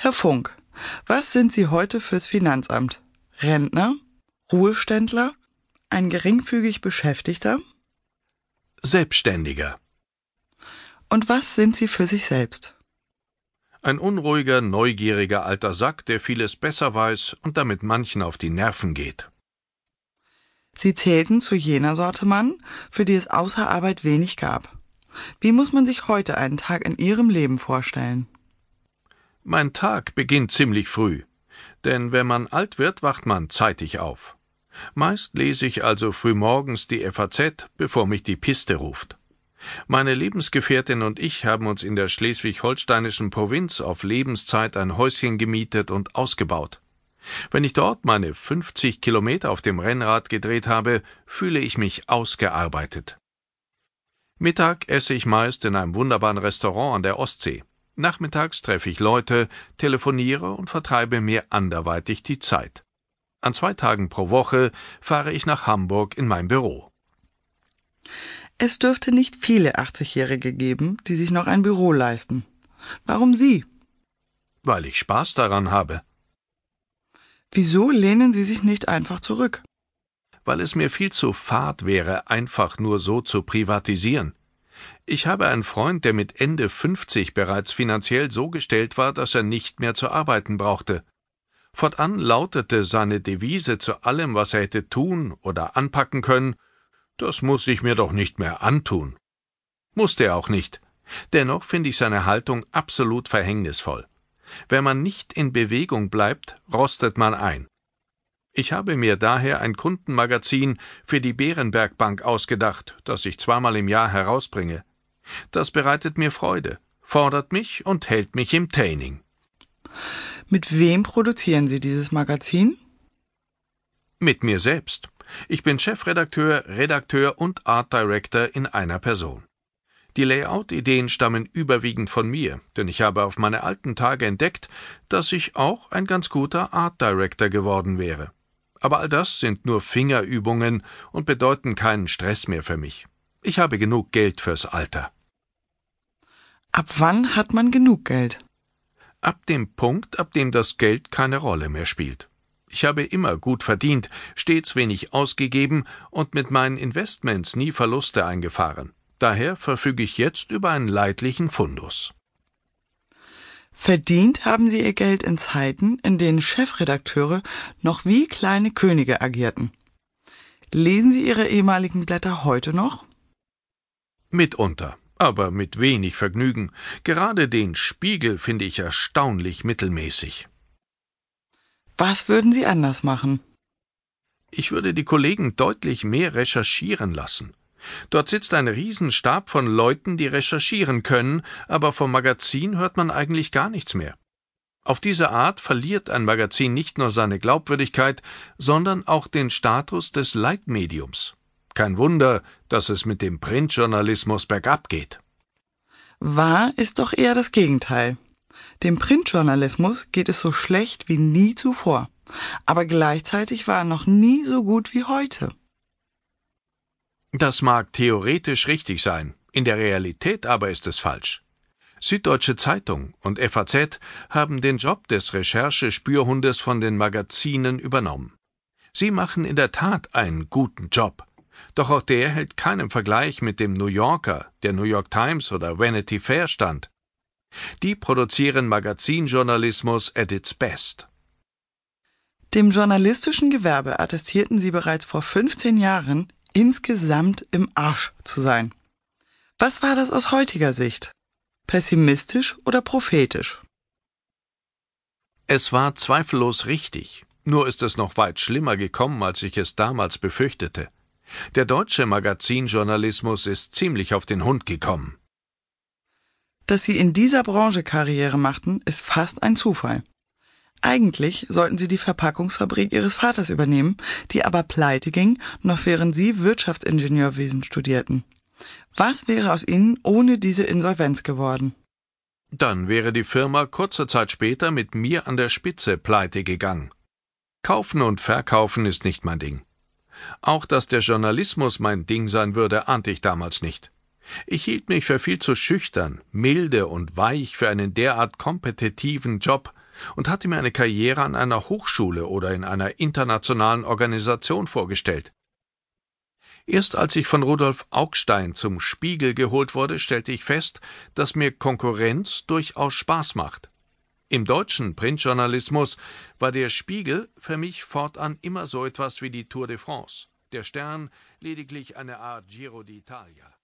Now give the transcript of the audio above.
Herr Funk, was sind Sie heute fürs Finanzamt? Rentner? Ruheständler? Ein geringfügig Beschäftigter? Selbstständiger. Und was sind Sie für sich selbst? Ein unruhiger, neugieriger alter Sack, der vieles besser weiß und damit manchen auf die Nerven geht. Sie zählten zu jener Sorte Mann, für die es außer Arbeit wenig gab. Wie muss man sich heute einen Tag in Ihrem Leben vorstellen? Mein Tag beginnt ziemlich früh, denn wenn man alt wird, wacht man zeitig auf. Meist lese ich also frühmorgens die FAZ, bevor mich die Piste ruft. Meine Lebensgefährtin und ich haben uns in der schleswig-holsteinischen Provinz auf Lebenszeit ein Häuschen gemietet und ausgebaut. Wenn ich dort meine 50 Kilometer auf dem Rennrad gedreht habe, fühle ich mich ausgearbeitet. Mittag esse ich meist in einem wunderbaren Restaurant an der Ostsee. Nachmittags treffe ich Leute, telefoniere und vertreibe mir anderweitig die Zeit. An zwei Tagen pro Woche fahre ich nach Hamburg in mein Büro. Es dürfte nicht viele 80-Jährige geben, die sich noch ein Büro leisten. Warum Sie? Weil ich Spaß daran habe. Wieso lehnen Sie sich nicht einfach zurück? Weil es mir viel zu fad wäre, einfach nur so zu privatisieren. Ich habe einen Freund, der mit Ende 50 bereits finanziell so gestellt war, dass er nicht mehr zu arbeiten brauchte. Fortan lautete seine Devise zu allem, was er hätte tun oder anpacken können, das muss ich mir doch nicht mehr antun. Musste er auch nicht. Dennoch finde ich seine Haltung absolut verhängnisvoll. Wenn man nicht in Bewegung bleibt, rostet man ein. Ich habe mir daher ein Kundenmagazin für die Bärenberg Bank ausgedacht, das ich zweimal im Jahr herausbringe. Das bereitet mir Freude, fordert mich und hält mich im Training. Mit wem produzieren Sie dieses Magazin? Mit mir selbst. Ich bin Chefredakteur, Redakteur und Art Director in einer Person. Die Layout-Ideen stammen überwiegend von mir, denn ich habe auf meine alten Tage entdeckt, dass ich auch ein ganz guter Art Director geworden wäre. Aber all das sind nur Fingerübungen und bedeuten keinen Stress mehr für mich. Ich habe genug Geld fürs Alter. Ab wann hat man genug Geld? Ab dem Punkt, ab dem das Geld keine Rolle mehr spielt. Ich habe immer gut verdient, stets wenig ausgegeben und mit meinen Investments nie Verluste eingefahren. Daher verfüge ich jetzt über einen leidlichen Fundus. Verdient haben Sie Ihr Geld in Zeiten, in denen Chefredakteure noch wie kleine Könige agierten. Lesen Sie Ihre ehemaligen Blätter heute noch? Mitunter, aber mit wenig Vergnügen. Gerade den Spiegel finde ich erstaunlich mittelmäßig. Was würden Sie anders machen? Ich würde die Kollegen deutlich mehr recherchieren lassen. Dort sitzt ein Riesenstab von Leuten, die recherchieren können, aber vom Magazin hört man eigentlich gar nichts mehr. Auf diese Art verliert ein Magazin nicht nur seine Glaubwürdigkeit, sondern auch den Status des Leitmediums. Kein Wunder, dass es mit dem Printjournalismus bergab geht. Wahr ist doch eher das Gegenteil. Dem Printjournalismus geht es so schlecht wie nie zuvor, aber gleichzeitig war er noch nie so gut wie heute. Das mag theoretisch richtig sein, in der Realität aber ist es falsch. Süddeutsche Zeitung und FAZ haben den Job des Recherche-Spürhundes von den Magazinen übernommen. Sie machen in der Tat einen guten Job. Doch auch der hält keinem Vergleich mit dem New Yorker, der New York Times oder Vanity Fair stand. Die produzieren Magazinjournalismus at its best. Dem journalistischen Gewerbe attestierten sie bereits vor 15 Jahren, insgesamt im Arsch zu sein. Was war das aus heutiger Sicht? Pessimistisch oder prophetisch? Es war zweifellos richtig, nur ist es noch weit schlimmer gekommen, als ich es damals befürchtete. Der deutsche Magazinjournalismus ist ziemlich auf den Hund gekommen. Dass Sie in dieser Branche Karriere machten, ist fast ein Zufall. Eigentlich sollten Sie die Verpackungsfabrik Ihres Vaters übernehmen, die aber pleite ging, noch während Sie Wirtschaftsingenieurwesen studierten. Was wäre aus Ihnen ohne diese Insolvenz geworden? Dann wäre die Firma kurze Zeit später mit mir an der Spitze pleite gegangen. Kaufen und verkaufen ist nicht mein Ding. Auch dass der Journalismus mein Ding sein würde, ahnte ich damals nicht. Ich hielt mich für viel zu schüchtern, milde und weich für einen derart kompetitiven Job, und hatte mir eine Karriere an einer Hochschule oder in einer internationalen Organisation vorgestellt. Erst als ich von Rudolf Augstein zum Spiegel geholt wurde, stellte ich fest, dass mir Konkurrenz durchaus Spaß macht. Im deutschen Printjournalismus war der Spiegel für mich fortan immer so etwas wie die Tour de France, der Stern lediglich eine Art Giro d'Italia.